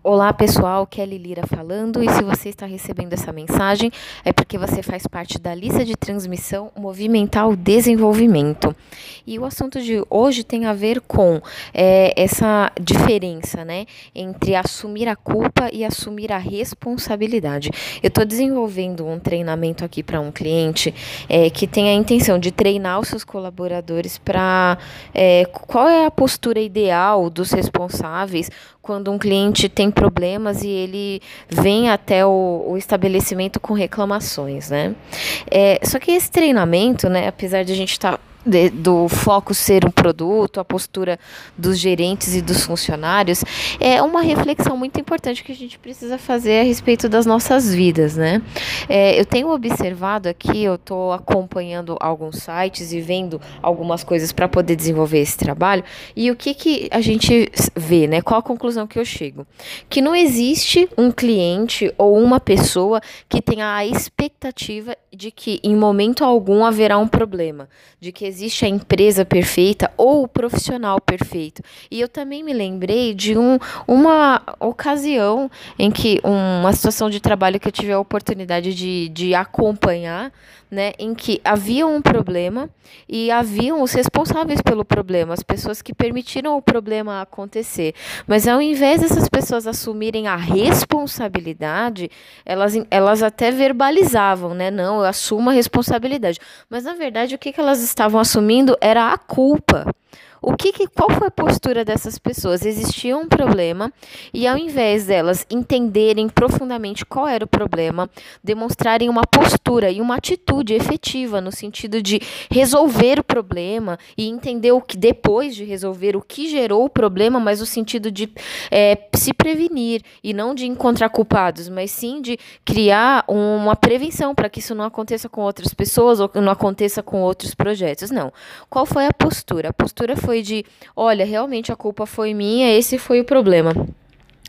Olá pessoal, Kelly Lira falando, e se você está recebendo essa mensagem é porque você faz parte da lista de transmissão Movimental Desenvolvimento. E o assunto de hoje tem a ver com é, essa diferença né, entre assumir a culpa e assumir a responsabilidade. Eu estou desenvolvendo um treinamento aqui para um cliente é, que tem a intenção de treinar os seus colaboradores para é, qual é a postura ideal dos responsáveis quando um cliente tem problemas e ele vem até o, o estabelecimento com reclamações, né? É, só que esse treinamento, né, apesar de a gente estar tá de, do foco ser um produto, a postura dos gerentes e dos funcionários, é uma reflexão muito importante que a gente precisa fazer a respeito das nossas vidas, né? É, eu tenho observado aqui, eu estou acompanhando alguns sites e vendo algumas coisas para poder desenvolver esse trabalho, e o que, que a gente vê, né? Qual a conclusão que eu chego? Que não existe um cliente ou uma pessoa que tenha a expectativa de que em momento algum haverá um problema, de que existe a empresa perfeita ou o profissional perfeito. E eu também me lembrei de um, uma ocasião em que uma situação de trabalho que eu tive a oportunidade de, de acompanhar, né, em que havia um problema e haviam os responsáveis pelo problema, as pessoas que permitiram o problema acontecer. Mas ao invés dessas pessoas assumirem a responsabilidade, elas, elas até verbalizavam, né? Não, eu assumo a responsabilidade. Mas na verdade o que, que elas estavam assumindo era a culpa. O que, que, qual foi a postura dessas pessoas? Existia um problema e ao invés delas entenderem profundamente qual era o problema, demonstrarem uma postura e uma atitude efetiva no sentido de resolver o problema e entender o que depois de resolver o que gerou o problema, mas no sentido de é, se prevenir e não de encontrar culpados, mas sim de criar uma prevenção para que isso não aconteça com outras pessoas ou não aconteça com outros projetos. Não. Qual foi a postura? A postura foi foi de, olha, realmente a culpa foi minha, esse foi o problema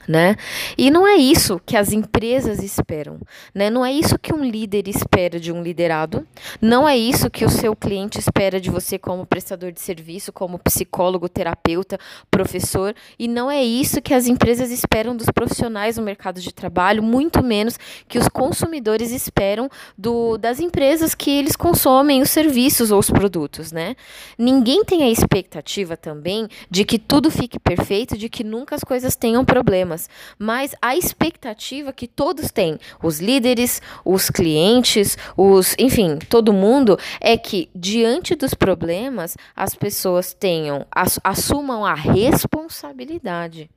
né? E não é isso que as empresas esperam, né? Não é isso que um líder espera de um liderado, não é isso que o seu cliente espera de você como prestador de serviço, como psicólogo, terapeuta, professor, e não é isso que as empresas esperam dos profissionais no mercado de trabalho, muito menos que os consumidores esperam do, das empresas que eles consomem os serviços ou os produtos, né? Ninguém tem a expectativa também de que tudo fique perfeito, de que nunca as coisas tenham problemas problemas, mas a expectativa que todos têm, os líderes, os clientes, os, enfim, todo mundo, é que diante dos problemas as pessoas tenham, assumam a responsabilidade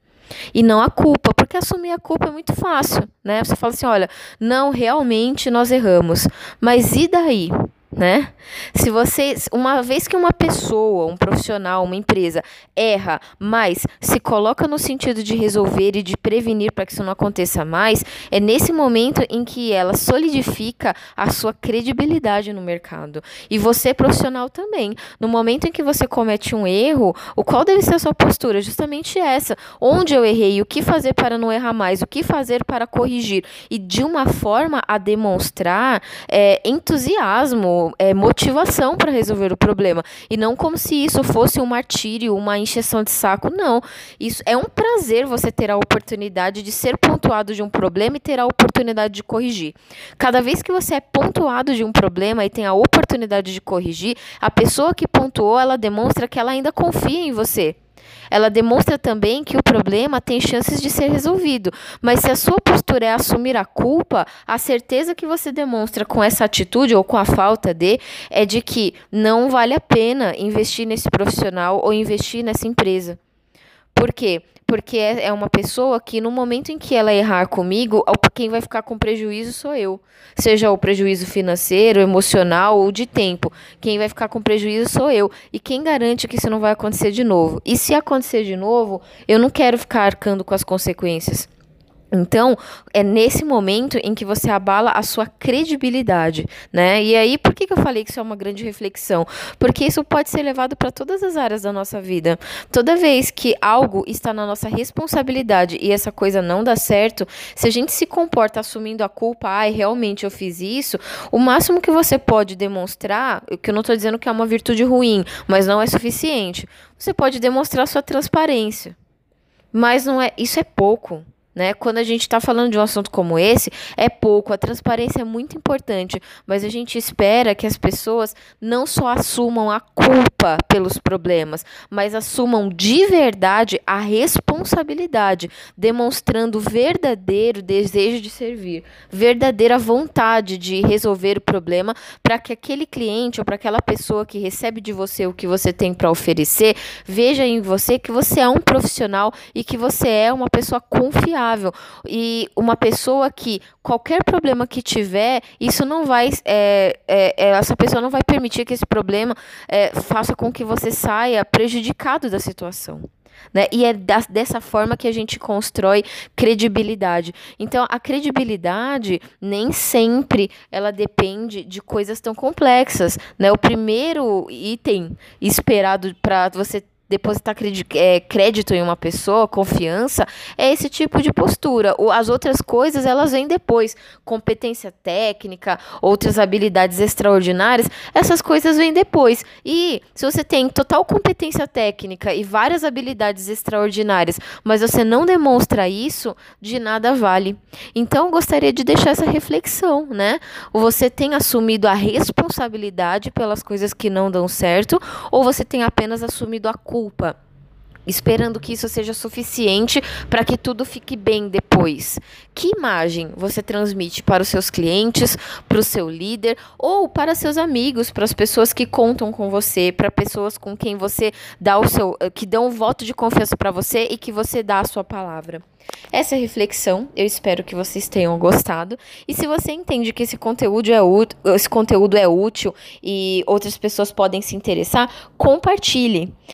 e não a culpa, porque assumir a culpa é muito fácil, né? Você fala assim, olha, não realmente nós erramos, mas e daí? Né? Se você, uma vez que uma pessoa, um profissional, uma empresa erra, mas se coloca no sentido de resolver e de prevenir para que isso não aconteça mais, é nesse momento em que ela solidifica a sua credibilidade no mercado. E você, profissional, também. No momento em que você comete um erro, o qual deve ser a sua postura? Justamente essa. Onde eu errei, o que fazer para não errar mais, o que fazer para corrigir. E de uma forma a demonstrar é, entusiasmo é, motivação para resolver o problema. E não como se isso fosse um martírio, uma encheção de saco. Não. Isso é um prazer você ter a oportunidade de ser pontuado de um problema e ter a oportunidade de corrigir. Cada vez que você é pontuado de um problema e tem a oportunidade de corrigir, a pessoa que pontuou, ela demonstra que ela ainda confia em você. Ela demonstra também que o problema tem chances de ser resolvido, mas se a sua postura é assumir a culpa, a certeza que você demonstra com essa atitude ou com a falta de é de que não vale a pena investir nesse profissional ou investir nessa empresa. Por quê? Porque é, é uma pessoa que no momento em que ela errar comigo, quem vai ficar com prejuízo sou eu. Seja o prejuízo financeiro, emocional ou de tempo. Quem vai ficar com prejuízo sou eu. E quem garante que isso não vai acontecer de novo? E se acontecer de novo, eu não quero ficar arcando com as consequências. Então, é nesse momento em que você abala a sua credibilidade, né? E aí, por que, que eu falei que isso é uma grande reflexão? Porque isso pode ser levado para todas as áreas da nossa vida. Toda vez que algo está na nossa responsabilidade e essa coisa não dá certo, se a gente se comporta assumindo a culpa, ai, realmente eu fiz isso, o máximo que você pode demonstrar, que eu não estou dizendo que é uma virtude ruim, mas não é suficiente, você pode demonstrar sua transparência. Mas não é, isso é pouco Né? Quando a gente está falando de um assunto como esse, é pouco, a transparência é muito importante, mas a gente espera que as pessoas não só assumam a culpa pelos problemas, mas assumam de verdade a responsabilidade, demonstrando verdadeiro desejo de servir, verdadeira vontade de resolver o problema, para que aquele cliente ou para aquela pessoa que recebe de você o que você tem para oferecer, veja em você que você é um profissional e que você é uma pessoa confiável e uma pessoa que qualquer problema que tiver, isso não vai. É, é, é, essa pessoa não vai permitir que esse problema é, faça com que você saia prejudicado da situação. Né? E é da, dessa forma que a gente constrói credibilidade. Então, a credibilidade nem sempre ela depende de coisas tão complexas. Né? O primeiro item esperado para você depositar é, crédito em uma pessoa, confiança, é esse tipo de postura. As outras coisas, elas vêm depois. Competência técnica, outras habilidades extraordinárias, essas coisas vêm depois. E se você tem total competência técnica e várias habilidades extraordinárias, mas você não demonstra isso, de nada vale. Então, gostaria de deixar essa reflexão, né? Você tem assumido a responsabilidade pelas coisas que não dão certo, ou você tem apenas assumido a culpa culpa, esperando que isso seja suficiente para que tudo fique bem depois. Que imagem você transmite para os seus clientes, para o seu líder ou para seus amigos, para as pessoas que contam com você, para pessoas com quem você dá o seu, que dão um voto de confiança para você e que você dá a sua palavra. Essa é reflexão, eu espero que vocês tenham gostado. E se você entende que esse conteúdo é, esse conteúdo é útil e outras pessoas podem se interessar, compartilhe.